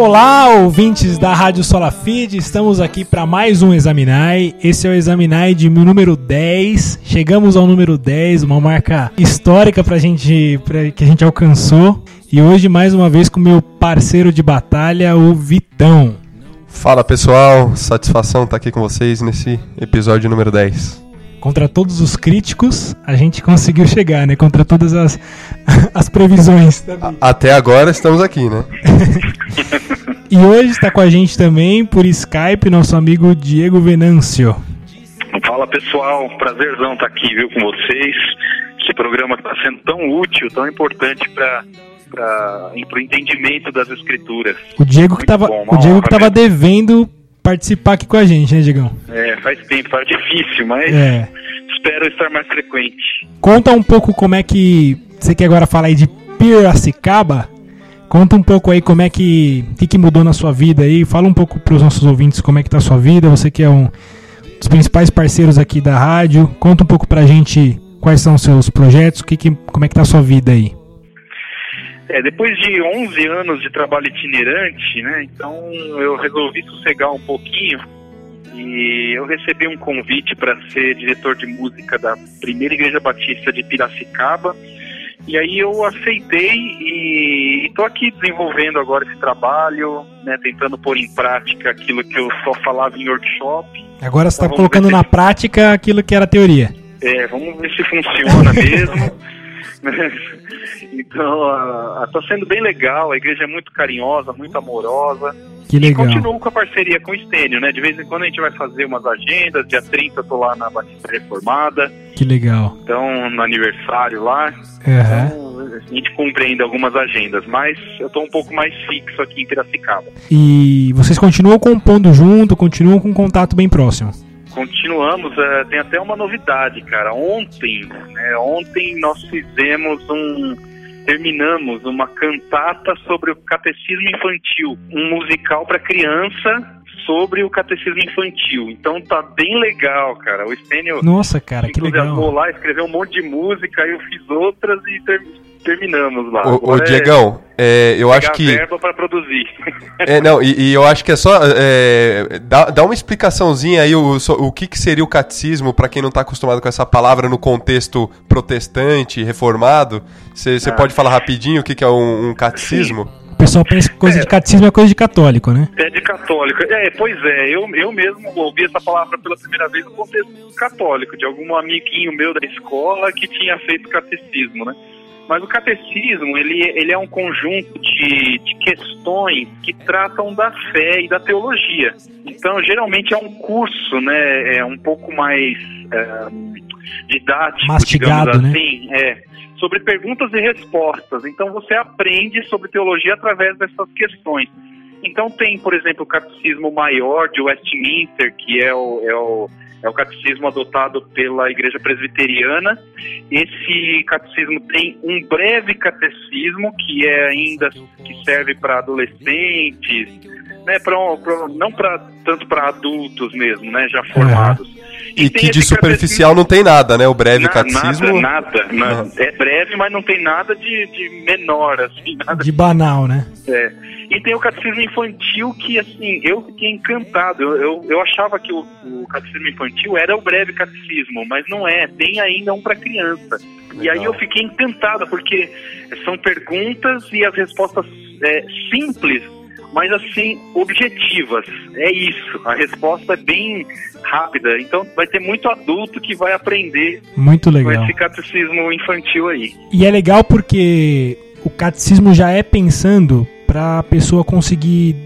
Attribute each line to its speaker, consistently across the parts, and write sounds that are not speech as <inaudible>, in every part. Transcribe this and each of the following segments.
Speaker 1: Olá, ouvintes da Rádio Solafid, estamos aqui para mais um Examinai. Esse é o Examinai de número 10. Chegamos ao número 10, uma marca histórica pra gente, pra, que a gente alcançou. E hoje, mais uma vez, com meu parceiro de batalha, o Vitão.
Speaker 2: Fala pessoal, satisfação estar aqui com vocês nesse episódio número 10.
Speaker 1: Contra todos os críticos, a gente conseguiu chegar, né? Contra todas as, <laughs> as previsões.
Speaker 2: Até agora estamos aqui, né? <laughs>
Speaker 1: e hoje está com a gente também, por Skype, nosso amigo Diego Venâncio.
Speaker 3: Fala pessoal, prazerzão estar aqui, viu, com vocês. Esse programa está sendo tão útil, tão importante para para o entendimento das escrituras.
Speaker 1: O Diego que estava o Diego que tava devendo participar aqui com a gente, né, Diegão?
Speaker 3: É, faz tempo, faz difícil, mas é. espero estar mais frequente.
Speaker 1: Conta um pouco como é que você quer agora falar aí de Piracicaba. Conta um pouco aí como é que que, que mudou na sua vida aí. Fala um pouco para os nossos ouvintes como é que tá a sua vida. Você que é um dos principais parceiros aqui da rádio. Conta um pouco pra gente quais são os seus projetos, que, que, como é que tá a sua vida aí.
Speaker 3: É, depois de 11 anos de trabalho itinerante, né, então eu resolvi sossegar um pouquinho e eu recebi um convite para ser diretor de música da primeira igreja batista de Piracicaba. E aí eu aceitei e estou aqui desenvolvendo agora esse trabalho, né, tentando pôr em prática aquilo que eu só falava em workshop.
Speaker 1: Agora você está então, colocando na prática aquilo que era teoria.
Speaker 3: É, vamos ver se funciona mesmo. <laughs> <laughs> então, está sendo bem legal. A igreja é muito carinhosa, muito amorosa.
Speaker 1: Que legal.
Speaker 3: E continuo com a parceria com o Estênio, né? De vez em quando a gente vai fazer umas agendas. Dia 30 eu tô lá na Batista Reformada.
Speaker 1: Que legal.
Speaker 3: Então, no aniversário lá.
Speaker 1: Uhum. Então,
Speaker 3: a gente cumpre ainda algumas agendas, mas eu tô um pouco mais fixo aqui em Piracicaba.
Speaker 1: E vocês continuam compondo junto, continuam com um contato bem próximo?
Speaker 3: Continuamos, é, tem até uma novidade, cara. Ontem, né, ontem nós fizemos um. Terminamos uma cantata sobre o catecismo infantil, um musical para criança sobre o catecismo infantil. Então tá bem legal, cara. O Stênio.
Speaker 1: Nossa, cara, que legal.
Speaker 3: lá, escreveu um monte de música, eu fiz outras e terminamos lá.
Speaker 2: O, o Diegão, é, eu acho que.
Speaker 3: verba para produzir. <laughs>
Speaker 2: É, não, e, e, eu acho que é só. É, dá, dá uma explicaçãozinha aí o, o que, que seria o catecismo, para quem não está acostumado com essa palavra no contexto protestante, reformado. Você ah. pode falar rapidinho o que, que é um, um catecismo?
Speaker 1: Sim. O pessoal pensa que coisa é. de catecismo é coisa de católico, né?
Speaker 3: É de católico. É, pois é, eu, eu mesmo ouvi essa palavra pela primeira vez no contexto católico, de algum amiguinho meu da escola que tinha feito catecismo, né? Mas o catecismo, ele, ele é um conjunto de, de questões que tratam da fé e da teologia. Então, geralmente é um curso, né, é um pouco mais é, didático,
Speaker 1: Mastigado,
Speaker 3: digamos né? assim, né? é, sobre perguntas e respostas. Então você aprende sobre teologia através dessas questões. Então tem, por exemplo, o Catecismo Maior de Westminster, que é o, é o, é o catecismo adotado pela Igreja Presbiteriana. Esse catecismo tem um breve catecismo, que é ainda que serve para adolescentes, né, pra, pra não para tanto para adultos mesmo, né, já formados.
Speaker 2: Uhum. E, e que de superficial não tem nada, né? O breve na, catecismo.
Speaker 3: Nada, nada. Uhum. É breve, mas não tem nada de, de menor, assim. Nada
Speaker 1: de banal, né?
Speaker 3: É. E tem o catecismo infantil que, assim, eu fiquei encantado. Eu, eu, eu achava que o, o, catecismo infantil era o breve catecismo, mas não é. Tem ainda um para criança. Legal. E aí eu fiquei encantado, porque são perguntas e as respostas é, simples mas assim, objetivas. É isso. A resposta é bem rápida. Então vai ter muito adulto que vai aprender
Speaker 1: muito legal. com
Speaker 3: esse catecismo infantil aí.
Speaker 1: E é legal porque o catecismo já é pensando para a pessoa conseguir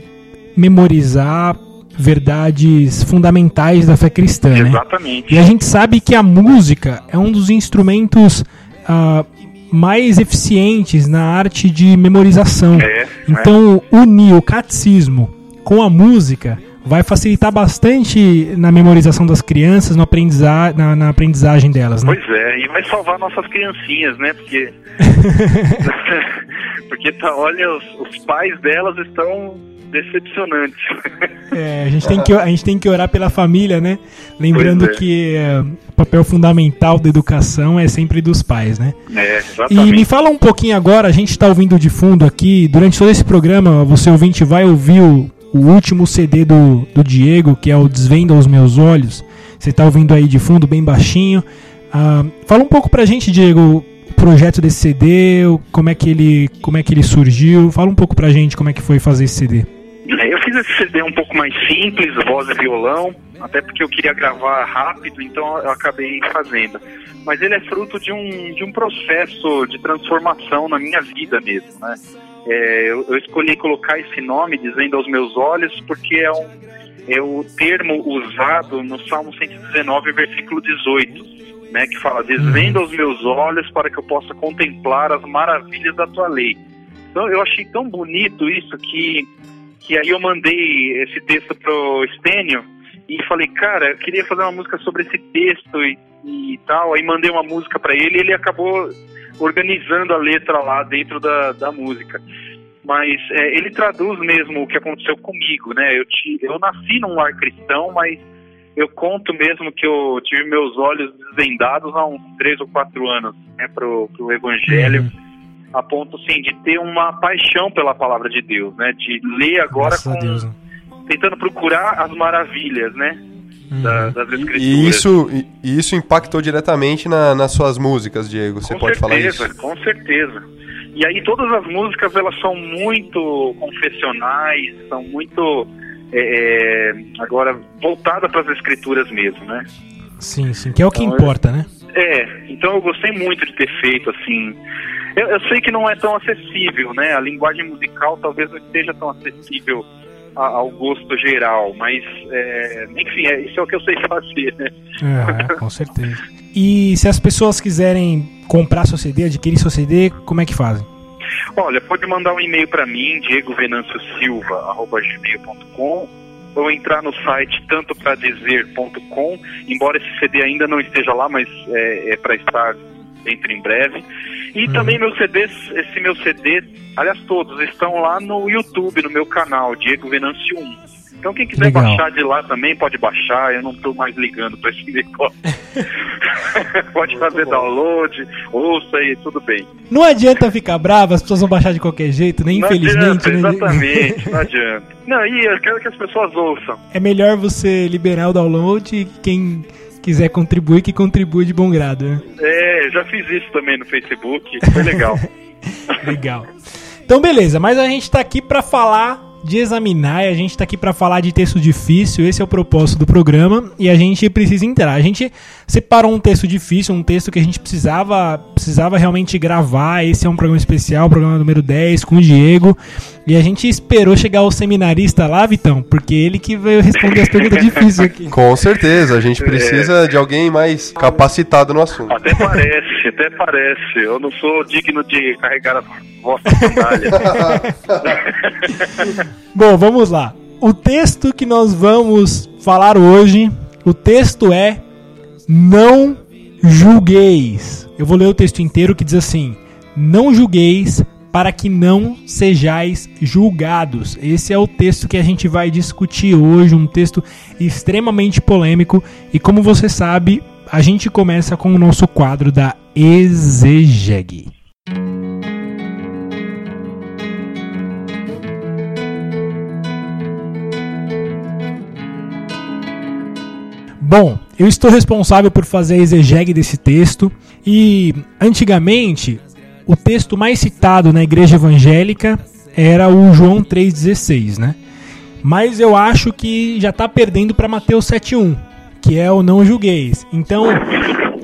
Speaker 1: memorizar verdades fundamentais da fé cristã.
Speaker 3: Né? Exatamente.
Speaker 1: Né? E a gente sabe que a música é um dos instrumentos uh, mais eficientes na arte de memorização. É, então, é. unir o catecismo com a música vai facilitar bastante na memorização das crianças, no aprendiza na, na aprendizagem delas, né?
Speaker 3: Pois é, e vai salvar nossas criancinhas, né? Porque, <laughs> <laughs> porque tá, olha, os, os pais delas estão decepcionantes.
Speaker 1: É, a, gente tem que, a gente tem que orar pela família, né? Lembrando
Speaker 3: é.
Speaker 1: que é, o papel fundamental da educação é sempre dos pais, né?
Speaker 3: É,
Speaker 1: E
Speaker 3: exatamente.
Speaker 1: me fala um pouquinho agora, a gente está ouvindo de fundo aqui, durante todo esse programa, você ouvinte vai ouvir o, o último CD do, do Diego, que é o Desvenda os Meus Olhos. Você está ouvindo aí de fundo, bem baixinho. Ah, fala um pouco pra gente, Diego, o projeto desse CD, como é, que ele, como é que ele surgiu. Fala um pouco pra gente como é que foi fazer esse CD.
Speaker 3: É, Eu fiz esse CD um pouco mais simples, voz e violão, até porque eu queria gravar rápido, então eu acabei fazendo. Mas ele é fruto de um, de um processo de transformação na minha vida mesmo, né? É, eu, eu escolhi colocar esse nome, dizendo aos meus olhos, porque é, um, é o termo usado no Salmo 119, versículo 18, né? Que fala, desvenda os meus olhos para que eu possa contemplar as maravilhas da tua lei. Então eu achei tão bonito isso que que aí eu mandei esse texto pro Stênio e falei, cara, eu queria fazer uma música sobre esse texto e, e tal. Aí mandei uma música para ele e ele acabou organizando a letra lá dentro da, da música. Mas é, ele traduz mesmo o que aconteceu comigo, né? Eu, ti, eu nasci num lar cristão, mas eu conto mesmo que eu tive meus olhos desvendados há uns três ou quatro anos, né, pro, pro evangelho a ponto assim de ter uma paixão pela palavra de Deus, né? De ler agora com,
Speaker 1: Deus. né?
Speaker 3: tentando procurar as maravilhas, né? Da,
Speaker 1: Uhum.
Speaker 3: das escrituras.
Speaker 2: E isso, e- isso impactou diretamente na- nas suas músicas, Diego. Você
Speaker 3: com
Speaker 2: pode falar
Speaker 3: certeza,
Speaker 2: isso?
Speaker 3: com certeza. E aí todas as músicas elas são muito confessionais, são muito é, é, agora voltadas para as escrituras mesmo, né?
Speaker 1: Sim, sim, que é o que
Speaker 3: Então,
Speaker 1: importa, né?
Speaker 3: É, então eu gostei muito de ter feito assim. Eu, eu sei que não é tão acessível, né? A linguagem musical talvez não esteja tão acessível a- ao gosto geral, mas é, enfim, é, isso é o que eu sei fazer, né?
Speaker 1: É, com <laughs> certeza. E se as pessoas quiserem comprar seu CD, adquirir seu CD, como é que fazem?
Speaker 3: Olha, pode mandar um e-mail para mim, diegovenanciosilva.gmail.com ou entrar no site tantopradzer.com, embora esse CD ainda não esteja lá, mas é, é para estar dentro em breve. E
Speaker 1: Uhum.
Speaker 3: também meus CDs, esse meu CD, aliás, todos estão lá no YouTube, no meu canal, Diego Venâncio 1. Então quem quiser
Speaker 1: Legal.
Speaker 3: baixar de lá também pode baixar, eu não estou mais ligando para esse <laughs> negócio. <laughs> pode fazer download, ouça e tudo bem.
Speaker 1: Não adianta ficar bravo, as pessoas vão baixar de qualquer jeito, nem
Speaker 3: Não
Speaker 1: infelizmente.
Speaker 3: adianta,
Speaker 1: né?
Speaker 3: exatamente, não <laughs> adianta. Não, e eu quero que as pessoas ouçam.
Speaker 1: É melhor você liberar o download e quem quiser contribuir, que contribui de bom grado. Né?
Speaker 3: É, já fiz isso também no Facebook, foi legal. <laughs>
Speaker 1: Legal. Então, beleza, mas a gente tá aqui pra falar de examinar, e a gente tá aqui pra falar de texto difícil, esse é o propósito do programa, e a gente precisa entrar. A gente separou um texto difícil, um texto que a gente precisava, precisava realmente gravar. Esse é um programa especial, programa número 10 com o Diego. E a gente esperou chegar o seminarista lá, Vitão, porque ele que veio responder as perguntas <laughs> difíceis aqui.
Speaker 2: Com certeza, a gente precisa de alguém mais capacitado no assunto.
Speaker 3: Até parece, até parece. Eu não sou digno de carregar a vossa sandália. <laughs>
Speaker 1: Bom, vamos lá. O texto que nós vamos falar hoje, o texto é Não julgueis. Eu vou ler o texto inteiro que diz assim: Não julgueis para que não sejais julgados. Esse é o texto que a gente vai discutir hoje, um texto extremamente polêmico e como você sabe, a gente começa com o nosso quadro da exegege. Bom, eu estou responsável por fazer a exegese desse texto e antigamente o texto mais citado na igreja evangélica era o João 3,16, né? Mas eu acho que já está perdendo para Mateus 7,1, que é o não julgueis. Então,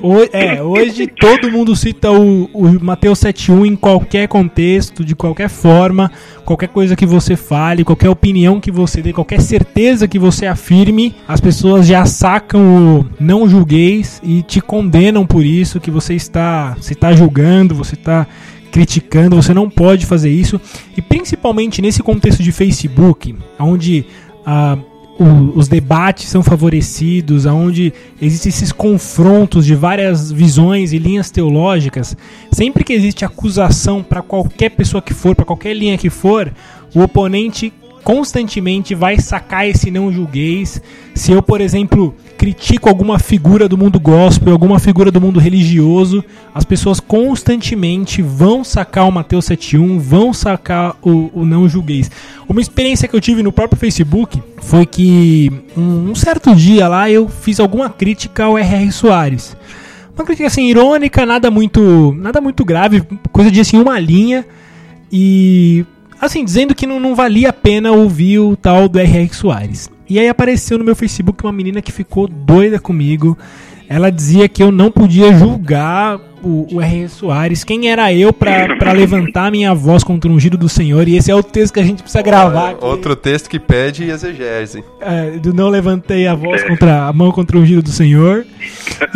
Speaker 1: ho- é, hoje <laughs> todo mundo cita o, o Mateus 7,1 em qualquer contexto, de qualquer forma, qualquer coisa que você fale, qualquer opinião que você dê, qualquer certeza que você afirme, as pessoas já sacam o não julgueis e te condenam por isso, que você está, se está julgando, você está criticando, você não pode fazer isso. E principalmente nesse contexto de Facebook, onde ah, o- os debates são favorecidos, onde existem esses confrontos de várias visões e linhas teológicas, sempre que existe acusação para qualquer pessoa que for, para qualquer linha que for, o oponente constantemente vai sacar esse não julgueis. Se eu, por exemplo, critico alguma figura do mundo gospel, alguma figura do mundo religioso, as pessoas constantemente vão sacar o Mateus 71, vão sacar o, o não julgueis. Uma experiência que eu tive no próprio Facebook foi que um, um certo dia lá eu fiz alguma crítica ao R.R. Soares. Uma crítica assim irônica, nada muito, nada muito grave, coisa de assim uma linha e assim dizendo que não, não valia a pena ouvir o tal do R.R. Soares. E aí apareceu no meu Facebook uma menina que ficou doida comigo. Ela dizia que eu não podia julgar o, o R. Soares. Quem era eu para levantar minha voz contra o ungido do Senhor? E esse é o texto que a gente precisa gravar. Aqui.
Speaker 2: Outro texto que pede exegese.
Speaker 1: É, do não levantei a voz contra a mão contra o ungido do Senhor.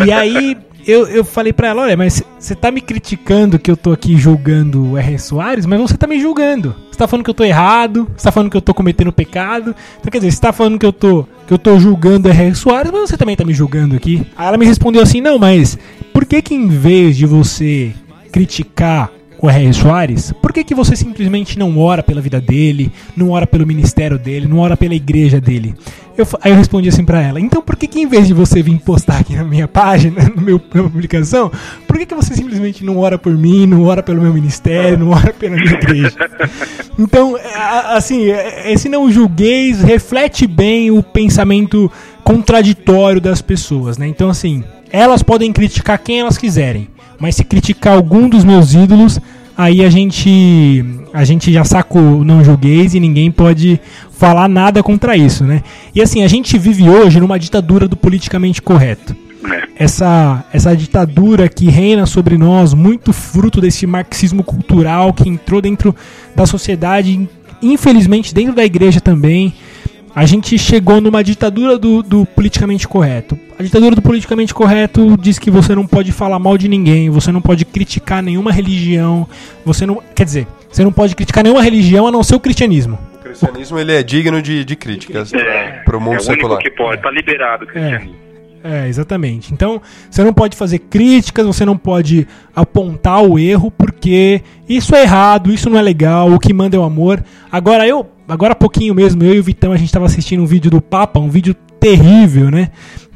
Speaker 1: E aí eu, eu falei pra ela, olha, mas você tá me criticando que eu tô aqui julgando o R. Soares, mas você tá me julgando. Você tá falando que eu tô errado, você tá falando que eu tô cometendo pecado. Então, quer dizer, você tá falando que eu tô, que eu tô julgando o R. Soares, mas você também tá me julgando aqui. Aí ela me respondeu assim, não, mas por que que em vez de você criticar o R.R. Soares, por que, que você simplesmente não ora pela vida dele, não ora pelo ministério dele, não ora pela igreja dele? Eu, aí eu respondi assim pra ela, então por que, que em vez de você vir postar aqui na minha página, <laughs> no meu, na minha publicação, por que, que você simplesmente não ora por mim, não ora pelo meu ministério, não ora pela minha igreja? <laughs> Então, assim, esse não julgueis reflete bem o pensamento contraditório das pessoas, né? Então, assim, elas podem criticar quem elas quiserem, mas se criticar algum dos meus ídolos, aí a gente a gente já saca o não julgueis e ninguém pode falar nada contra isso, né? E assim, a gente vive hoje numa ditadura do politicamente correto. Essa, essa ditadura que reina sobre nós, muito fruto desse marxismo cultural que entrou dentro da sociedade, infelizmente dentro da igreja também. A gente chegou numa ditadura do, do, politicamente correto. A ditadura do politicamente correto diz que você não pode falar mal de ninguém, você não pode criticar nenhuma religião, você não. Quer dizer, você não pode criticar nenhuma religião a não ser o cristianismo.
Speaker 2: O cristianismo ele é digno de, de críticas
Speaker 3: É,
Speaker 2: para o mundo
Speaker 3: é o
Speaker 2: secular.
Speaker 3: único que pode, tá liberado o cristianismo.
Speaker 1: É, exatamente. Então, você não pode fazer críticas, você não pode apontar o erro, porque isso é errado, isso não é legal, o que manda é o amor. Agora eu, agora há pouquinho mesmo, eu e o Vitão, a gente estava assistindo um vídeo do Papa, um vídeo terrível, né?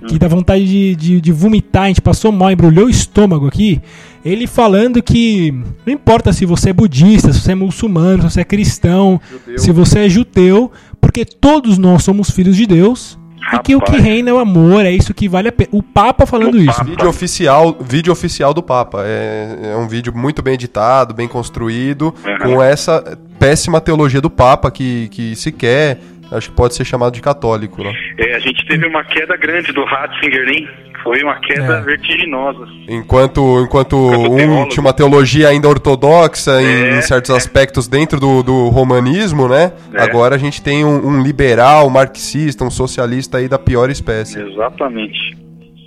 Speaker 1: Que dá vontade de, de, de vomitar, a gente passou mal, embrulhou o estômago aqui. Ele falando que não importa se você é budista, se você é muçulmano, se você é cristão,
Speaker 2: Judeu.
Speaker 1: se você é judeu, porque todos nós somos filhos de Deus. E que o que
Speaker 3: Rapaz.
Speaker 1: reina é o amor, é isso que vale a pena. O Papa falando
Speaker 3: O
Speaker 1: isso.
Speaker 3: Papa.
Speaker 2: Vídeo oficial, vídeo oficial do Papa. É, é um vídeo muito bem editado, bem construído,
Speaker 3: Uhum.
Speaker 2: com essa péssima teologia do Papa que, que sequer acho que pode ser chamado de católico. Né?
Speaker 3: É, a gente teve uma queda grande do Ratzinger, hein? Foi uma queda
Speaker 1: É.
Speaker 3: vertiginosa.
Speaker 2: Enquanto, enquanto
Speaker 3: Enquanto
Speaker 2: um
Speaker 3: teólogo.
Speaker 2: tinha uma teologia ainda ortodoxa em,
Speaker 3: É,
Speaker 2: em certos
Speaker 3: é.
Speaker 2: aspectos dentro do, do romanismo, né?
Speaker 3: É.
Speaker 2: Agora a gente tem um, um liberal, um marxista, um socialista aí da pior espécie.
Speaker 3: Exatamente.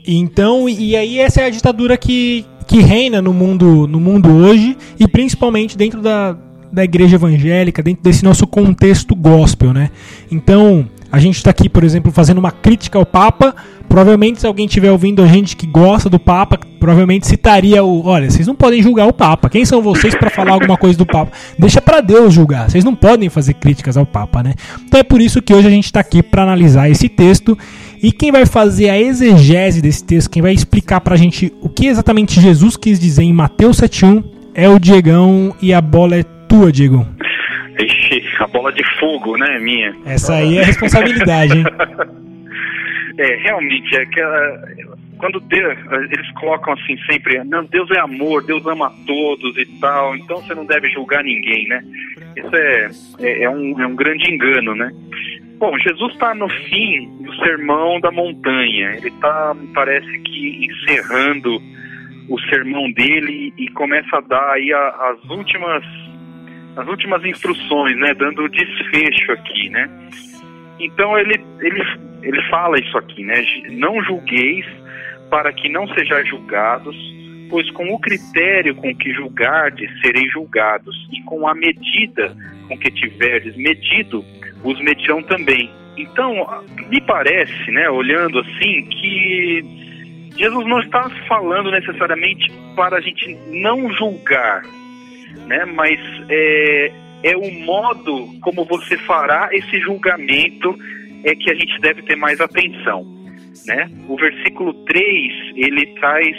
Speaker 1: Então, e aí essa é a ditadura que, que reina no mundo, no mundo hoje, e principalmente dentro da, da igreja evangélica, dentro desse nosso contexto gospel, né? Então, a gente está aqui, por exemplo, fazendo uma crítica ao Papa. Provavelmente, se alguém estiver ouvindo a gente que gosta do Papa, provavelmente citaria o: olha, vocês não podem julgar o Papa. Quem são vocês para falar alguma coisa do Papa? Deixa para Deus julgar. Vocês não podem fazer críticas ao Papa, né? Então é por isso que hoje a gente está aqui para analisar esse texto. E quem vai fazer a exegese desse texto, quem vai explicar pra gente o que exatamente Jesus quis dizer em Mateus 7.1 é o Diegão e a bola é tua, Diego.
Speaker 3: Ixi, a bola de fogo, né, minha?
Speaker 1: Essa aí é a responsabilidade, hein? <laughs>
Speaker 3: É, realmente, é aquela. Quando Deus, eles colocam assim sempre, não, Deus é amor, Deus ama todos e tal, então você não deve julgar ninguém, né? Isso é, é, é um, é um grande engano, né? Bom, Jesus está no fim do sermão da montanha. Ele está, parece que, encerrando o sermão dele e começa a dar aí a- as últimas as últimas instruções, né, dando o desfecho aqui, né? Então ele ele ele fala isso aqui, né? Não julgueis para que não sejais julgados, pois com o critério com que julgardes sereis julgados, e com a medida com que tiverdes medido, os medirão também. Então, me parece, né, olhando assim, que Jesus não está falando necessariamente para a gente não julgar, né, mas é, é o modo como você fará esse julgamento é que a gente deve ter mais atenção, né? O versículo 3, ele traz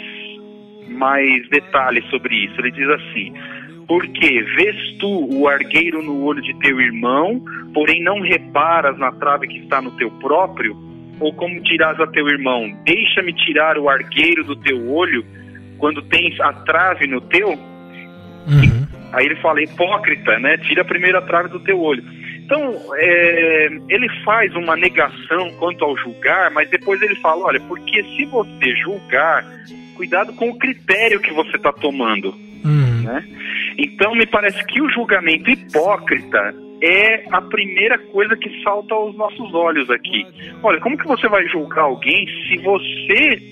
Speaker 3: mais detalhes sobre isso. Ele diz assim: Porque vês tu o argueiro no olho de teu irmão, porém não reparas na trave que está no teu próprio? Ou como dirás a teu irmão: Deixa-me tirar o argueiro do teu olho, quando tens a trave no teu? Aí ele fala, hipócrita, né? Tira a primeira trave do teu olho. Então, é, ele faz uma negação quanto ao julgar, mas depois ele fala, olha, porque se você julgar, cuidado com o critério que você está tomando,
Speaker 1: Uhum.
Speaker 3: né? Então, me parece que o julgamento hipócrita é a primeira coisa que salta aos nossos olhos aqui. Olha, como que você vai julgar alguém se você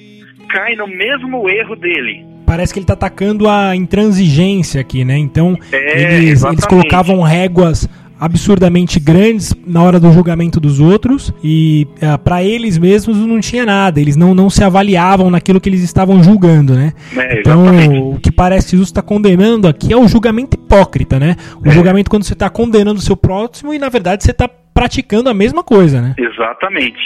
Speaker 3: cai no mesmo erro dele?
Speaker 1: Parece que ele tá atacando a intransigência aqui, né? Então,
Speaker 3: É,
Speaker 1: eles, eles colocavam réguas absurdamente grandes na hora do julgamento dos outros e ah, pra eles mesmos não tinha nada, eles não, não se avaliavam naquilo que eles estavam julgando, né?
Speaker 3: É,
Speaker 1: então, o que parece que Jesus está condenando aqui é o julgamento hipócrita, né? O
Speaker 3: É.
Speaker 1: julgamento quando você está condenando o seu próximo e na verdade você está praticando a mesma coisa, né?
Speaker 3: Exatamente.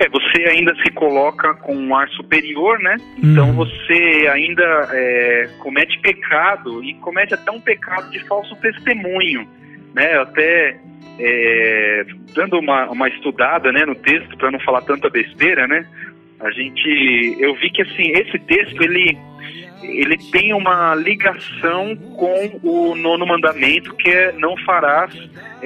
Speaker 3: É, você ainda se coloca com um ar superior, né? Então
Speaker 1: Uhum.
Speaker 3: você ainda é, comete pecado e comete até um pecado de falso testemunho, né? Até é, dando uma, uma estudada, né, no texto para não falar tanta besteira, né? A gente, eu vi que assim esse texto ele ele tem uma ligação com o nono mandamento que é não farás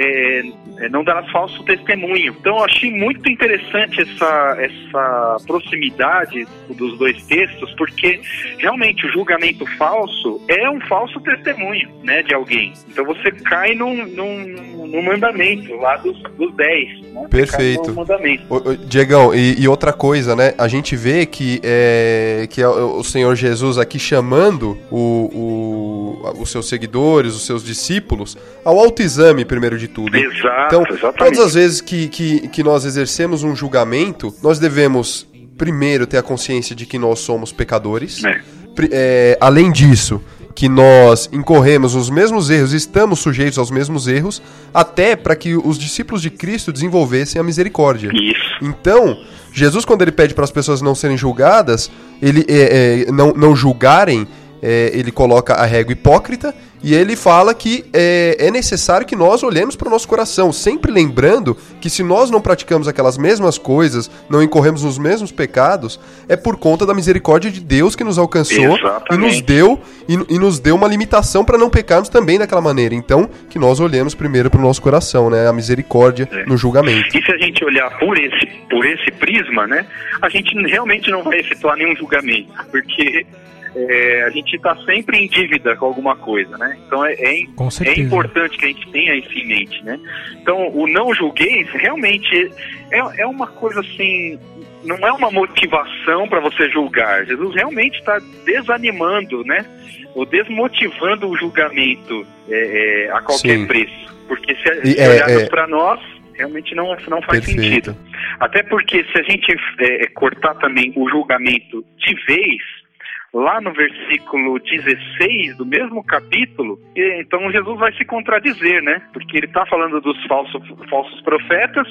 Speaker 3: é, é, não darás falso testemunho. Então eu achei muito interessante essa, essa proximidade dos dois textos, porque realmente o julgamento falso é um falso testemunho né, de alguém. Então você cai num, num, num mandamento lá dos, dos dez. Né?
Speaker 2: Perfeito. Ô, ô, Diegão, e, e outra coisa, né? A gente vê que é, que é o o Senhor Jesus aqui chamando o, o- os seus seguidores, os seus discípulos, ao autoexame, primeiro de tudo.
Speaker 3: Exato,
Speaker 2: Então,
Speaker 3: exatamente.
Speaker 2: todas as vezes que, que, que nós exercemos um julgamento, nós devemos, primeiro, ter a consciência de que nós somos pecadores.
Speaker 3: É.
Speaker 2: É, além disso, que nós incorremos nos mesmos erros, estamos sujeitos aos mesmos erros, até para que os discípulos de Cristo desenvolvessem a misericórdia.
Speaker 3: Isso.
Speaker 2: Então, Jesus, quando ele pede para as pessoas não serem julgadas, ele é, é, não, não julgarem, é, ele coloca a régua hipócrita e ele fala que é, é necessário que nós olhemos para o nosso coração, sempre lembrando que se nós não praticamos aquelas mesmas coisas, não incorremos nos mesmos pecados, é por conta da misericórdia de Deus que nos alcançou e nos deu e, e nos deu uma limitação para não pecarmos também daquela maneira. Então, que nós olhemos primeiro para o nosso coração, né, a misericórdia
Speaker 3: É.
Speaker 2: no julgamento.
Speaker 3: E se a gente olhar por esse, por esse prisma, né, a gente realmente não vai efetuar nenhum julgamento, porque é, a gente está sempre em dívida com alguma coisa, né? Então é, é, é importante que a gente tenha isso em mente, né? Então o não julgueis realmente é, é uma coisa assim, não é uma motivação para você julgar. Jesus realmente está desanimando, né? Ou desmotivando o julgamento é, é, a qualquer
Speaker 2: Sim.
Speaker 3: preço. Porque se,
Speaker 2: E
Speaker 3: se
Speaker 2: é-
Speaker 3: olharmos
Speaker 2: é-
Speaker 3: para nós, realmente não, não faz
Speaker 2: Perfeito.
Speaker 3: sentido. Até porque se a gente cortar também o julgamento de vez, lá no versículo 16 do mesmo capítulo, então Jesus vai se contradizer, né? Porque ele está falando dos falsos, falsos profetas,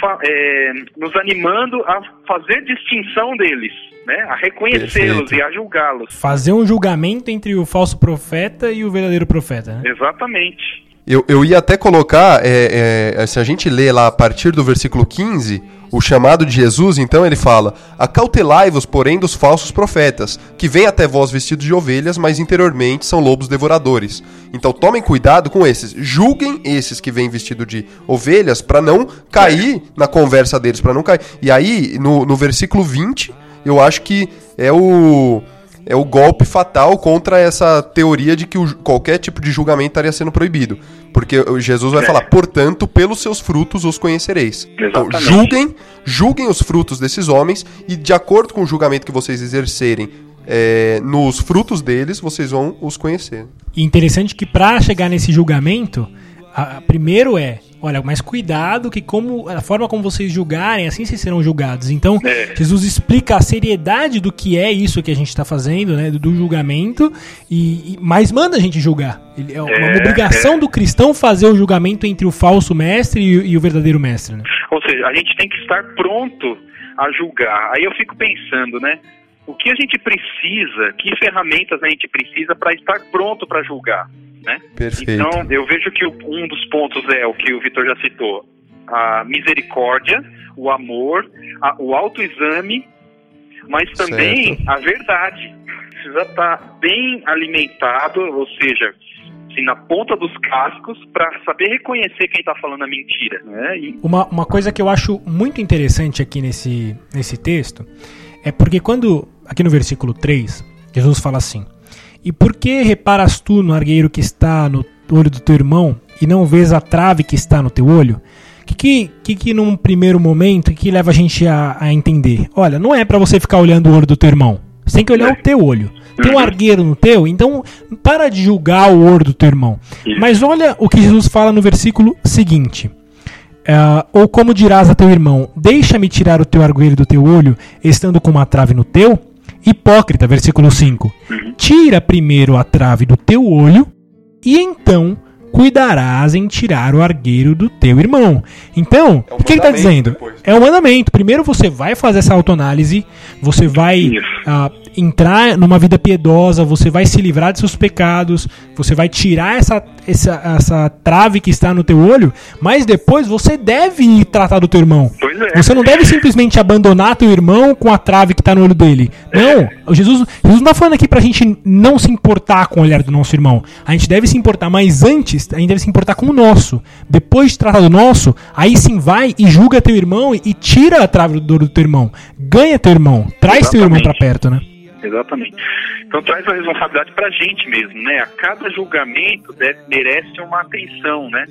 Speaker 3: fa- é, nos animando a fazer distinção deles, né? A reconhecê-los e a julgá-los.
Speaker 1: Fazer um julgamento entre o falso profeta e o verdadeiro profeta, né?
Speaker 3: Exatamente.
Speaker 2: Eu, eu ia até colocar, é, é, se a gente lê lá a partir do versículo 15, o chamado de Jesus, então ele fala: Acautelai-vos, porém, dos falsos profetas, que vêm até vós vestidos de ovelhas, mas interiormente são lobos devoradores. Então tomem cuidado com esses. Julguem esses que vêm vestidos de ovelhas, para não cair na conversa deles, para não cair. E aí, no, no versículo 20, eu acho que é o é o golpe fatal contra essa teoria de que o- qualquer tipo de julgamento estaria sendo proibido. Porque Jesus vai
Speaker 3: É.
Speaker 2: falar, portanto, pelos seus frutos os conhecereis. Então, julguem, julguem os frutos desses homens e de acordo com o julgamento que vocês exercerem é, nos frutos deles, vocês vão os conhecer.
Speaker 1: E interessante que para chegar nesse julgamento, a- a- primeiro é olha, mas cuidado que como a forma como vocês julgarem, assim vocês serão julgados. Então,
Speaker 3: É.
Speaker 1: Jesus explica a seriedade do que é isso que a gente está fazendo, né, do, do julgamento, e, e- mas manda a gente julgar. Ele- é uma
Speaker 3: É,
Speaker 1: obrigação do cristão fazer o julgamento entre o falso mestre e, e o verdadeiro mestre. Né?
Speaker 3: Ou seja, a gente tem que estar pronto a julgar. Aí eu fico pensando, né? O que a gente precisa, que ferramentas a gente precisa para estar pronto para julgar, né?
Speaker 2: Perfeito.
Speaker 3: Então, eu vejo que um dos pontos é o que o Vitor já citou: a misericórdia, o amor, a- o autoexame, mas também
Speaker 2: Certo.
Speaker 3: a verdade. Precisa estar bem alimentado, ou seja, assim, na ponta dos cascos, para saber reconhecer quem está falando a mentira. Né? E
Speaker 1: Uma, uma coisa que eu acho muito interessante aqui nesse, nesse texto é porque quando, aqui no versículo 3, Jesus fala assim: E por que reparas tu no argueiro que está no olho do teu irmão e não vês a trave que está no teu olho? O que, que, que, que num primeiro momento que leva a gente a, a entender? Olha, não é pra você ficar olhando o olho do teu irmão. Você tem que olhar o teu olho. Tem um
Speaker 3: Uhum.
Speaker 1: argueiro no teu, então para de julgar o olho do teu irmão. Mas olha o que Jesus fala no versículo seguinte. Ah, ou como dirás a teu irmão, deixa-me tirar o teu argueiro do teu olho, estando com uma trave no teu? Hipócrita, versículo 5.
Speaker 3: Uhum.
Speaker 1: Tira primeiro a trave do teu olho, e então cuidarás em tirar o argueiro do teu irmão. Então,
Speaker 2: É um
Speaker 1: o que ele está dizendo?
Speaker 2: depois.
Speaker 1: É um mandamento. Primeiro você vai fazer essa autoanálise, você vai
Speaker 3: Isso.
Speaker 1: Entrar numa vida piedosa, você vai se livrar de seus pecados, você vai tirar essa, essa, essa trave que está no teu olho, mas depois você deve ir tratar do teu irmão.
Speaker 3: É.
Speaker 1: Você não deve simplesmente abandonar teu irmão com a trave que está no olho dele. Não, o Jesus, Jesus não está falando aqui pra gente não se importar com o olhar do nosso irmão. A gente deve se importar, mas antes, a gente deve se importar com o nosso. Depois de tratar do nosso, aí sim vai e julga teu irmão e tira a trave do do teu irmão. Ganha teu irmão, traz teu irmão pra
Speaker 3: Exatamente.
Speaker 1: perto, né?
Speaker 3: Exatamente. Então traz a responsabilidade pra gente mesmo, né? A cada julgamento deve- merece uma atenção, né?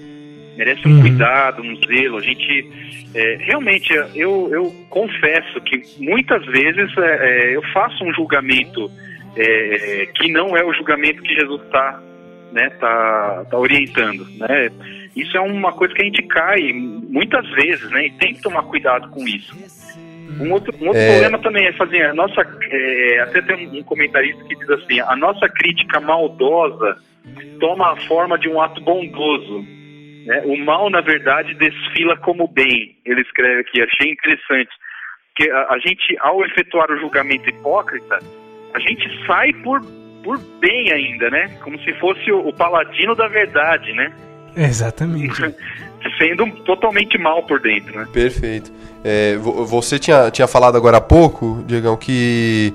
Speaker 3: Merece um
Speaker 1: Uhum.
Speaker 3: cuidado, um zelo. A gente é, realmente eu, eu confesso que muitas vezes é, é, eu faço um julgamento é, que não é o julgamento que Jesus está né, tá, tá orientando, né? Isso é uma coisa que a gente cai muitas vezes, né? E tem que tomar cuidado com isso. Um outro, um outro
Speaker 2: É.
Speaker 3: problema também é fazer a nossa. é, até tem um, comentarista que diz assim: a nossa crítica maldosa toma a forma de um ato bondoso. né? O mal, na verdade, desfila como bem. Ele escreve aqui, achei interessante. Que a, a gente, ao efetuar o julgamento hipócrita, a gente sai por, por bem ainda, né? Como se fosse o, o paladino da verdade, né?
Speaker 1: Exatamente. <laughs>
Speaker 3: Sendo totalmente mal por dentro, né?
Speaker 2: Perfeito. É, vo- você tinha, tinha falado agora há pouco, Diegão, que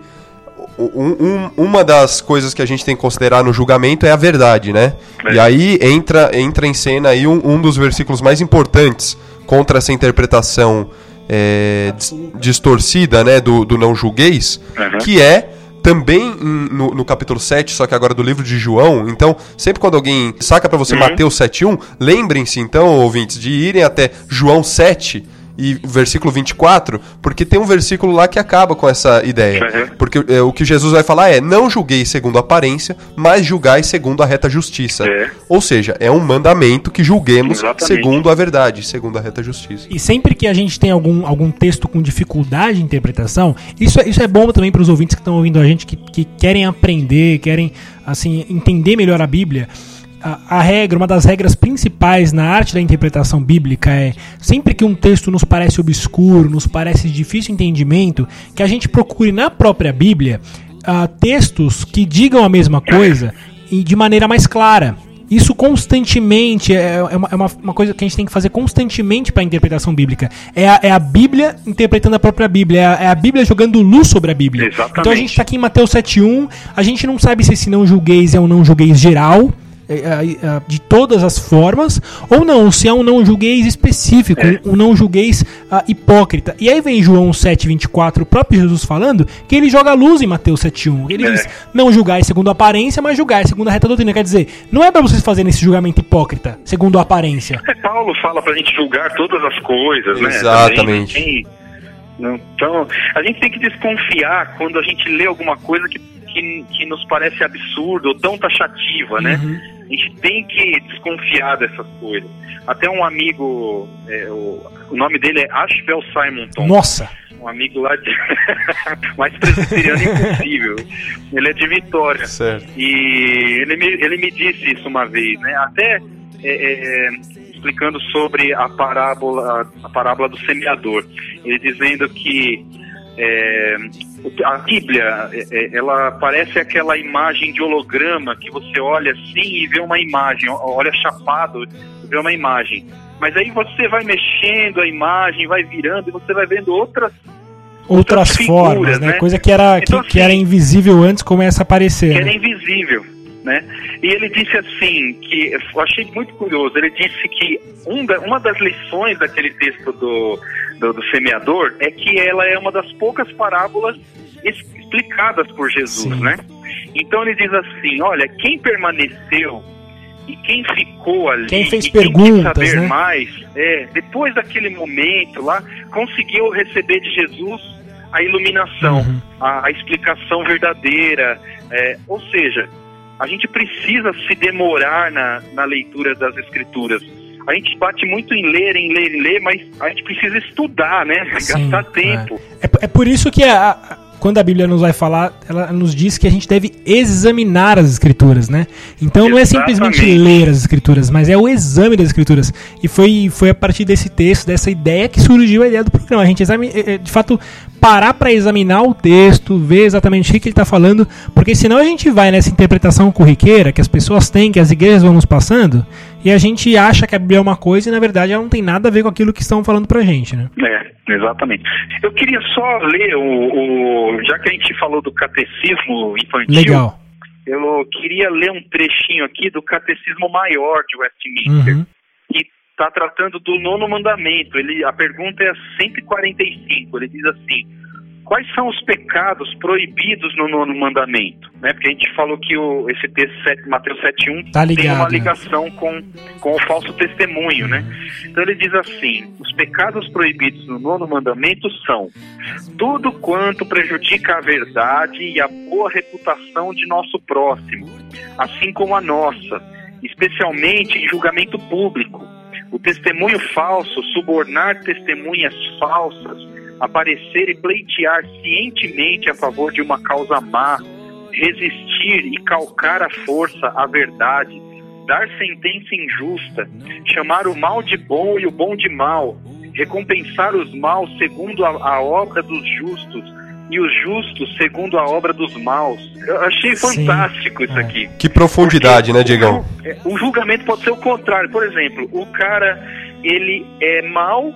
Speaker 2: um- um- uma das coisas que a gente tem que considerar no julgamento é a verdade, né?
Speaker 3: É.
Speaker 2: E aí entra, entra em cena aí um, um dos versículos mais importantes contra essa interpretação é, dis- distorcida, né, do, do não julgueis,
Speaker 3: Uhum.
Speaker 2: que é também no, no capítulo 7, só que agora do livro de João. Então, sempre quando alguém saca pra você
Speaker 3: Uhum.
Speaker 2: Mateus 7.1, lembrem-se então, ouvintes, de irem até João 7 e versículo 24, porque tem um versículo lá que acaba com essa ideia.
Speaker 3: Uhum.
Speaker 2: Porque é, o que Jesus vai falar é: não julguei segundo a aparência, mas julgai segundo a reta justiça.
Speaker 3: É.
Speaker 2: Ou seja, é um mandamento que julguemos
Speaker 3: Exatamente.
Speaker 2: segundo a verdade, segundo a reta justiça.
Speaker 1: E sempre que a gente tem algum, algum texto com dificuldade de interpretação, isso é, isso é bom também para os ouvintes que estão ouvindo a gente, que, que querem aprender, querem assim entender melhor a Bíblia. A, a regra, uma das regras principais na arte da interpretação bíblica é sempre que um texto nos parece obscuro, nos parece de difícil entendimento, que a gente procure na própria Bíblia ah, textos que digam a mesma coisa e de maneira mais clara. Isso constantemente é, é uma, é uma- coisa que a gente tem que fazer constantemente para a interpretação bíblica. É a, é a Bíblia interpretando a própria Bíblia, é a, é a Bíblia jogando luz sobre a Bíblia.
Speaker 3: Exatamente.
Speaker 1: Então a gente está aqui em Mateus 7.1, a gente não sabe se esse não julgueis é um não julgueis geral, de todas as formas, ou não, se é um não julgueis específico,
Speaker 3: É.
Speaker 1: um não julgueis ah, hipócrita. E aí vem João 7,24, o próprio Jesus falando, que ele joga luz em Mateus 7,1. Ele
Speaker 3: É.
Speaker 1: diz, não julgais segundo a aparência, mas julgais segundo a reta doutrina. Quer dizer, não é para vocês fazerem esse julgamento hipócrita, segundo a aparência.
Speaker 3: É, Paulo fala pra gente julgar todas as coisas, né?
Speaker 2: Exatamente.
Speaker 3: Também, então, a gente tem que desconfiar quando a gente lê alguma coisa que, que, que nos parece absurda ou tão taxativa, né?
Speaker 1: Uhum.
Speaker 3: A gente tem que desconfiar dessas coisas. Até um amigo, é, o, o nome dele é Ashbel Simonton.
Speaker 1: Nossa!
Speaker 3: Um amigo lá de. <laughs> mais presbiteriano impossível. Ele é de Vitória.
Speaker 2: Certo.
Speaker 3: E ele me, ele me disse isso uma vez, né? Até é, é, explicando sobre a parábola, a parábola do semeador. Ele dizendo que é, a Bíblia, é, é, ela parece aquela imagem de holograma que você olha assim e vê uma imagem, olha chapado e vê uma imagem. Mas aí você vai mexendo a imagem, vai virando e você vai vendo outras
Speaker 1: Outras
Speaker 3: Outras
Speaker 1: formas,
Speaker 3: figuras,
Speaker 1: né?
Speaker 3: né?
Speaker 1: Coisa que era,
Speaker 3: Então,
Speaker 1: que, que era
Speaker 3: assim,
Speaker 1: invisível antes começa a aparecer.
Speaker 3: que era
Speaker 1: né?
Speaker 3: invisível, né? E ele disse assim, que eu achei muito curioso, ele disse que um da- uma das lições daquele texto do, do, do semeador é que ela é uma das poucas parábolas explicadas por Jesus,
Speaker 1: Sim.
Speaker 3: né? Então ele diz assim, olha, quem permaneceu e quem ficou ali,
Speaker 1: Quem fez
Speaker 3: e quem
Speaker 1: perguntas,
Speaker 3: saber
Speaker 1: né?
Speaker 3: mais, é, depois daquele momento lá, conseguiu receber de Jesus a iluminação,
Speaker 1: Uhum.
Speaker 3: a, a explicação verdadeira. é, ou seja, a gente precisa se demorar na, na leitura das escrituras. A gente bate muito em ler, em ler, em ler, mas a gente precisa estudar, né?
Speaker 1: Sim,
Speaker 3: Gastar tempo.
Speaker 1: É, é por isso que a- a- quando a Bíblia nos vai falar, ela nos diz que a gente deve examinar as escrituras, né? Então não é simplesmente
Speaker 3: Exatamente.
Speaker 1: ler as escrituras, mas é o exame das escrituras. E foi, foi a partir desse texto, dessa ideia que surgiu a ideia do programa. A gente exame, eh, eh, de fato parar para examinar o texto, ver exatamente o que ele está falando, porque senão a gente vai nessa interpretação corriqueira que as pessoas têm, que as igrejas vão nos passando, e a gente acha que a Bíblia é uma coisa e na verdade ela não tem nada a ver com aquilo que estão falando pra gente, né?
Speaker 3: É, exatamente. Eu queria só ler o, o- já que a gente falou do catecismo infantil,
Speaker 1: Legal.
Speaker 3: eu queria ler um trechinho aqui do catecismo maior de Westminster.
Speaker 1: Uhum.
Speaker 3: Está tratando do nono mandamento. Ele, a pergunta é a 145. Ele diz assim: Quais são os pecados proibidos no nono mandamento? Né? Porque a gente falou que o, esse texto, sete- Mateus 7,1,
Speaker 1: Tá
Speaker 3: tem uma
Speaker 1: né?
Speaker 3: ligação com, com o falso testemunho. Né? Então ele diz assim: Os pecados proibidos no nono mandamento são tudo quanto prejudica a verdade e a boa reputação de nosso próximo, assim como a nossa, especialmente em julgamento público. O testemunho falso, subornar testemunhas falsas, aparecer e pleitear cientemente a favor de uma causa má, resistir e calcar à força a verdade, dar sentença injusta, chamar o mal de bom e o bom de mal, recompensar os maus segundo a, a obra dos justos e os justos segundo a obra dos maus. Eu achei
Speaker 1: Sim,
Speaker 3: fantástico isso
Speaker 1: é.
Speaker 3: aqui.
Speaker 2: Que profundidade, né,
Speaker 3: Porque
Speaker 2: Diegão?
Speaker 3: O, é, o julgamento pode ser o contrário. Por exemplo, o cara, ele é mau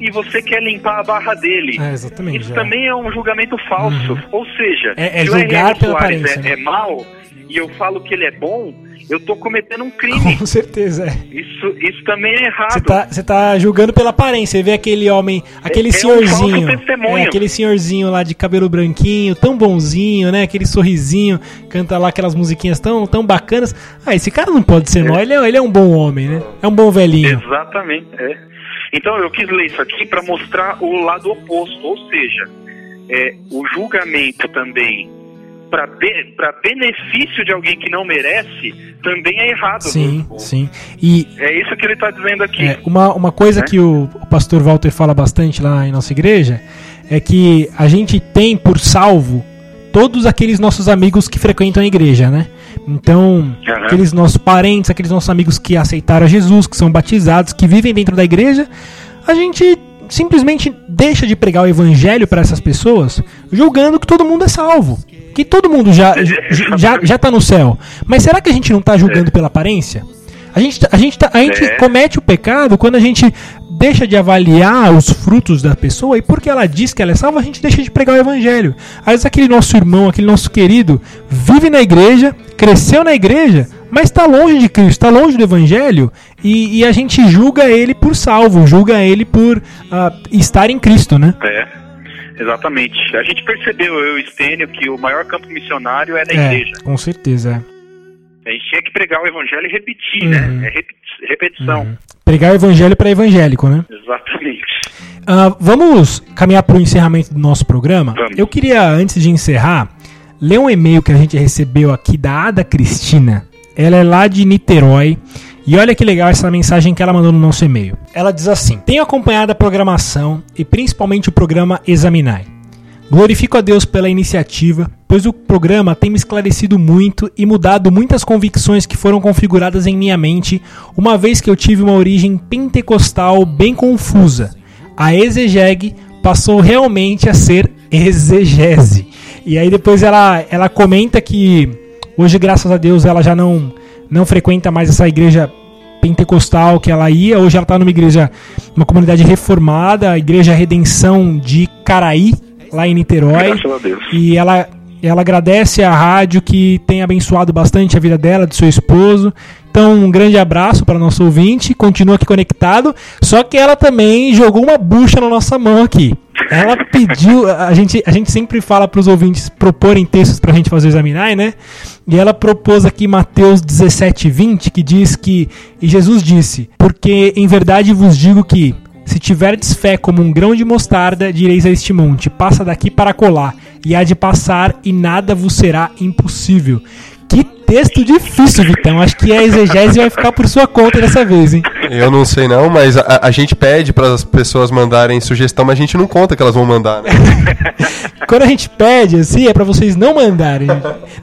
Speaker 3: e você quer limpar a barra dele.
Speaker 1: É, exatamente.
Speaker 3: Isso
Speaker 1: é.
Speaker 3: também é um julgamento falso.
Speaker 1: Uhum.
Speaker 3: Ou seja,
Speaker 1: É- é
Speaker 3: se o
Speaker 1: julgar
Speaker 3: R.R. Soares é,
Speaker 1: né?
Speaker 3: é mau e eu falo que ele é bom, eu tô cometendo um crime.
Speaker 1: Com <laughs> certeza, é.
Speaker 3: Isso, isso também é errado.
Speaker 1: Você tá, você tá julgando pela aparência. Você vê aquele homem, aquele
Speaker 3: É- é um
Speaker 1: senhorzinho.
Speaker 3: testemunho.
Speaker 1: é, aquele senhorzinho lá de cabelo branquinho, tão bonzinho, né? Aquele sorrisinho, canta lá aquelas musiquinhas tão, tão bacanas. Ah, esse cara não pode ser mau, ele é, ele é um bom homem, né? É um bom velhinho.
Speaker 3: Exatamente, é. Então eu quis ler isso aqui para mostrar o lado oposto, ou seja, é, o julgamento também para benefício de alguém que não merece também é errado.
Speaker 1: Sim, sim. E
Speaker 3: É isso que ele está dizendo aqui.
Speaker 1: É, uma, uma coisa
Speaker 3: Né?
Speaker 1: que o, o pastor Walter fala bastante lá em nossa igreja é que a gente tem por salvo todos aqueles nossos amigos que frequentam a igreja, né? Então, aqueles nossos parentes, aqueles nossos amigos que aceitaram a Jesus, que são batizados, que vivem dentro da igreja, a gente simplesmente deixa de pregar o evangelho para essas pessoas, julgando que todo mundo é salvo, que todo mundo já já, já, já tá no céu. Mas será que a gente não tá julgando pela aparência? A gente, tá- a gente, tá- a gente
Speaker 3: É.
Speaker 1: comete o pecado quando a gente deixa de avaliar os frutos da pessoa e porque ela diz que ela é salva, a gente deixa de pregar o evangelho. Às vezes aquele nosso irmão, aquele nosso querido, vive na igreja, cresceu na igreja, mas está longe de Cristo, está longe do evangelho e, e a gente julga ele por salvo, julga ele por ah, estar em Cristo, né?
Speaker 3: É, exatamente. A gente percebeu, eu e Stênio, que o maior campo missionário é na
Speaker 1: É,
Speaker 3: igreja.
Speaker 1: com certeza. é.
Speaker 3: A gente tinha que pregar o evangelho e repetir,
Speaker 1: Uhum.
Speaker 3: né? É repeti- repetição.
Speaker 1: Uhum. Pregar o evangelho para evangélico, né?
Speaker 3: Exatamente.
Speaker 1: Ah, vamos caminhar para o encerramento do nosso programa.
Speaker 3: Vamos.
Speaker 1: Eu queria, antes de encerrar, ler um e-mail que a gente recebeu aqui da Ada Cristina. Ela é lá de Niterói. E olha que legal essa mensagem que ela mandou no nosso e-mail. Ela diz assim: Tenho acompanhado a programação e principalmente o programa Examinai. Glorifico a Deus pela iniciativa, pois o programa tem me esclarecido muito e mudado muitas convicções que foram configuradas em minha mente, uma vez que eu tive uma origem pentecostal bem confusa. A exegeg passou realmente a ser exegese. E aí depois ela, ela comenta que hoje, graças a Deus, ela já não, não frequenta mais essa igreja pentecostal que ela ia. Hoje ela está numa igreja, uma comunidade reformada, a Igreja Redenção de Caraí, lá em Niterói.
Speaker 3: Graças a Deus.
Speaker 1: E ela, ela agradece a rádio que tem abençoado bastante a vida dela, do seu esposo. Então, um grande abraço para nosso ouvinte, continua aqui conectado. Só que ela também jogou uma bucha na nossa mão aqui. Ela pediu, a gente, a gente sempre fala para os ouvintes proporem textos para a gente fazer examinar, né? E ela propôs aqui Mateus 17, 20, que diz que, e Jesus disse: Porque em verdade vos digo que se tiverdes fé como um grão de mostarda, direis a este monte: passa daqui para colar, e há de passar, e nada vos será impossível. Texto difícil, Vitão. Acho que a exegese vai ficar por sua conta dessa vez, hein?
Speaker 2: Eu não sei não, mas a, a gente pede para as pessoas mandarem sugestão, mas a gente não conta que elas vão mandar, né? <laughs>
Speaker 1: Quando a gente pede, assim, é pra vocês não mandarem.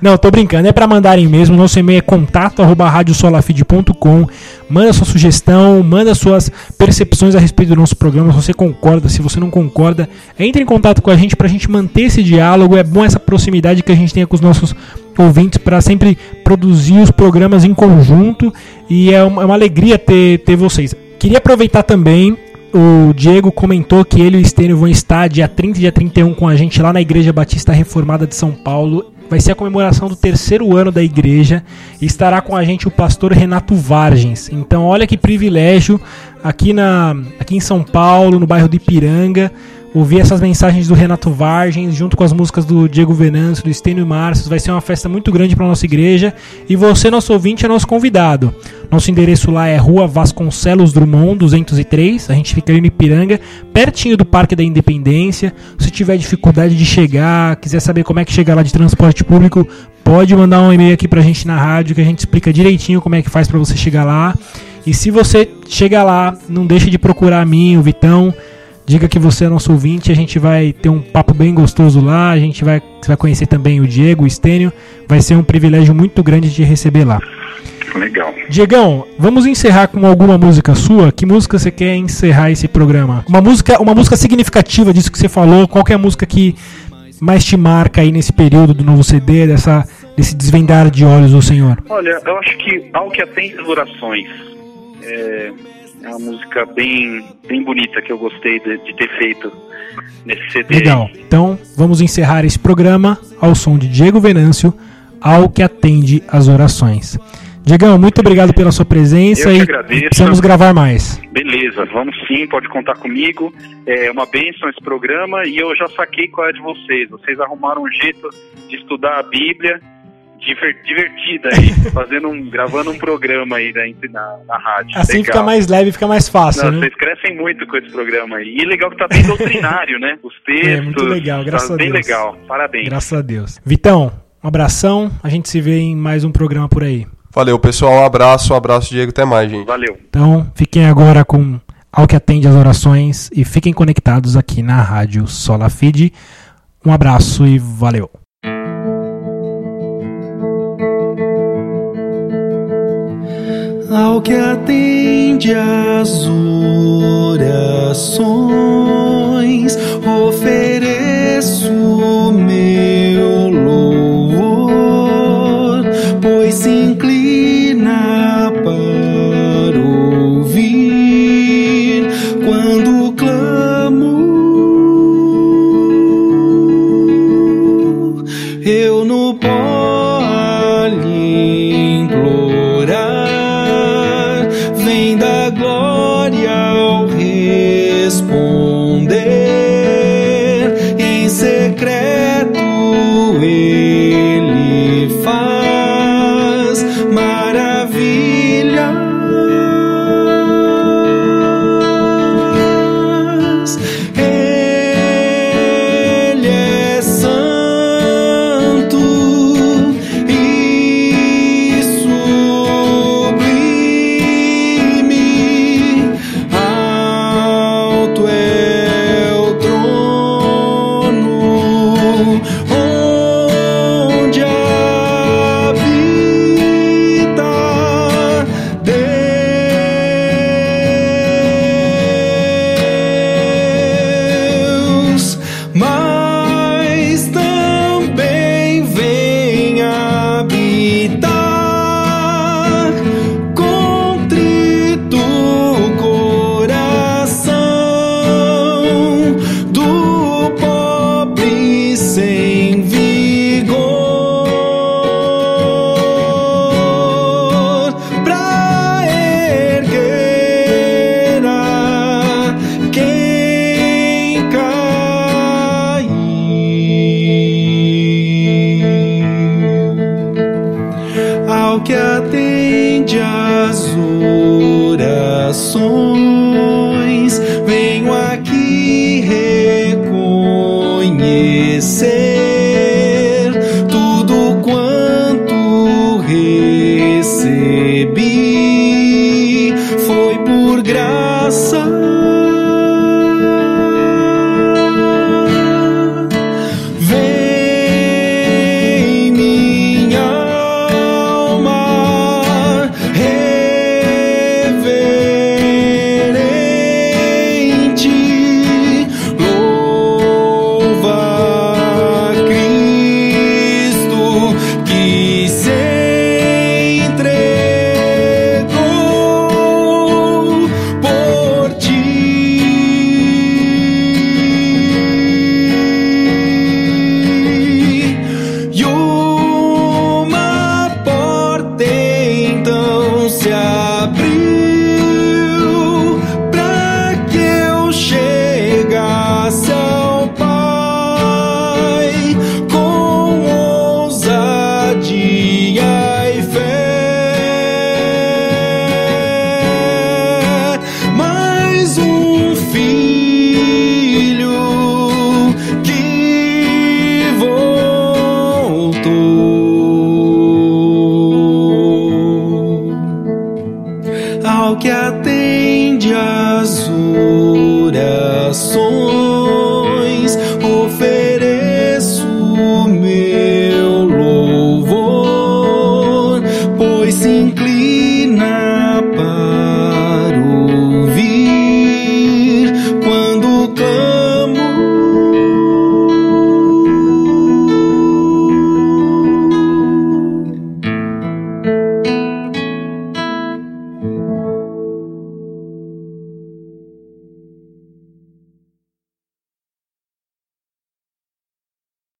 Speaker 1: Não, tô brincando, é pra mandarem mesmo. Nosso e-mail é contato arroba radiosolafide.com. Manda sua sugestão, manda suas percepções a respeito do nosso programa. Se você concorda, se você não concorda, entre em contato com a gente pra gente manter esse diálogo. É bom essa proximidade que a gente tenha com os nossos ouvintes para sempre produzir os programas em conjunto. E é uma, é uma alegria ter, ter vocês. Queria aproveitar também o Diego comentou que ele e o Estênio vão estar dia 30 e dia 31 com a gente lá na Igreja Batista Reformada de São Paulo. Vai ser a comemoração do terceiro ano da igreja e estará com a gente o pastor Renato Vargens. Então, olha que privilégio aqui, na, aqui em São Paulo, no bairro de Ipiranga, ouvir essas mensagens do Renato Vargens, junto com as músicas do Diego Venâncio, do Estênio Márcio. Vai ser uma festa muito grande para nossa igreja. E você, nosso ouvinte, é nosso convidado. Nosso endereço lá é Rua Vasconcelos Drummond, 203. A gente fica ali no Ipiranga, pertinho do Parque da Independência. Se tiver dificuldade de chegar, quiser saber como é que chega lá de transporte público, pode mandar um e-mail aqui pra gente na rádio que a gente explica direitinho como é que faz para você chegar lá. E se você chega lá, não deixe de procurar a mim, o Vitão. Diga que você é nosso ouvinte, a gente vai ter um papo bem gostoso lá, a gente vai, vai conhecer também o Diego, o Estênio, vai ser um privilégio muito grande de receber lá.
Speaker 3: Legal.
Speaker 1: Diegão, vamos encerrar com alguma música sua? Que música você quer encerrar esse programa? Uma música, uma música significativa disso que você falou, qual que é a música que mais te marca aí nesse período do novo CD, dessa, desse desvendar de olhos do Senhor?
Speaker 3: Olha, eu acho que ao que atende as orações é, é uma música bem, bem bonita que eu gostei de, de ter feito nesse CD.
Speaker 1: Legal. Então, vamos encerrar esse programa ao som de Diego Venâncio, ao que atende as orações. Diegão, muito obrigado pela sua presença e precisamos gravar mais.
Speaker 3: Beleza, vamos sim, pode contar comigo. É uma bênção esse programa e eu já saquei qual é de vocês. Vocês arrumaram um jeito de estudar a Bíblia divertida aí, <laughs> fazendo um, gravando um programa aí na, na, na rádio.
Speaker 1: Assim
Speaker 3: Legal.
Speaker 1: fica mais leve, fica mais fácil,
Speaker 3: Não,
Speaker 1: né?
Speaker 3: vocês crescem muito com esse programa aí. E legal que tá bem <laughs> doutrinário, né? Os textos.
Speaker 1: É, muito legal, graças
Speaker 3: tá
Speaker 1: a
Speaker 3: bem
Speaker 1: Deus.
Speaker 3: legal. Parabéns.
Speaker 1: Graças a Deus. Vitão, um abração. A gente se vê em mais um programa por aí.
Speaker 2: Valeu, pessoal. Um abraço, um abraço, Diego. Até mais, gente.
Speaker 3: Valeu.
Speaker 1: Então, fiquem agora com ao que atende as orações e fiquem conectados aqui na Rádio Sola Feed. Um abraço e valeu.
Speaker 4: Ao que atende às orações, ofereço meu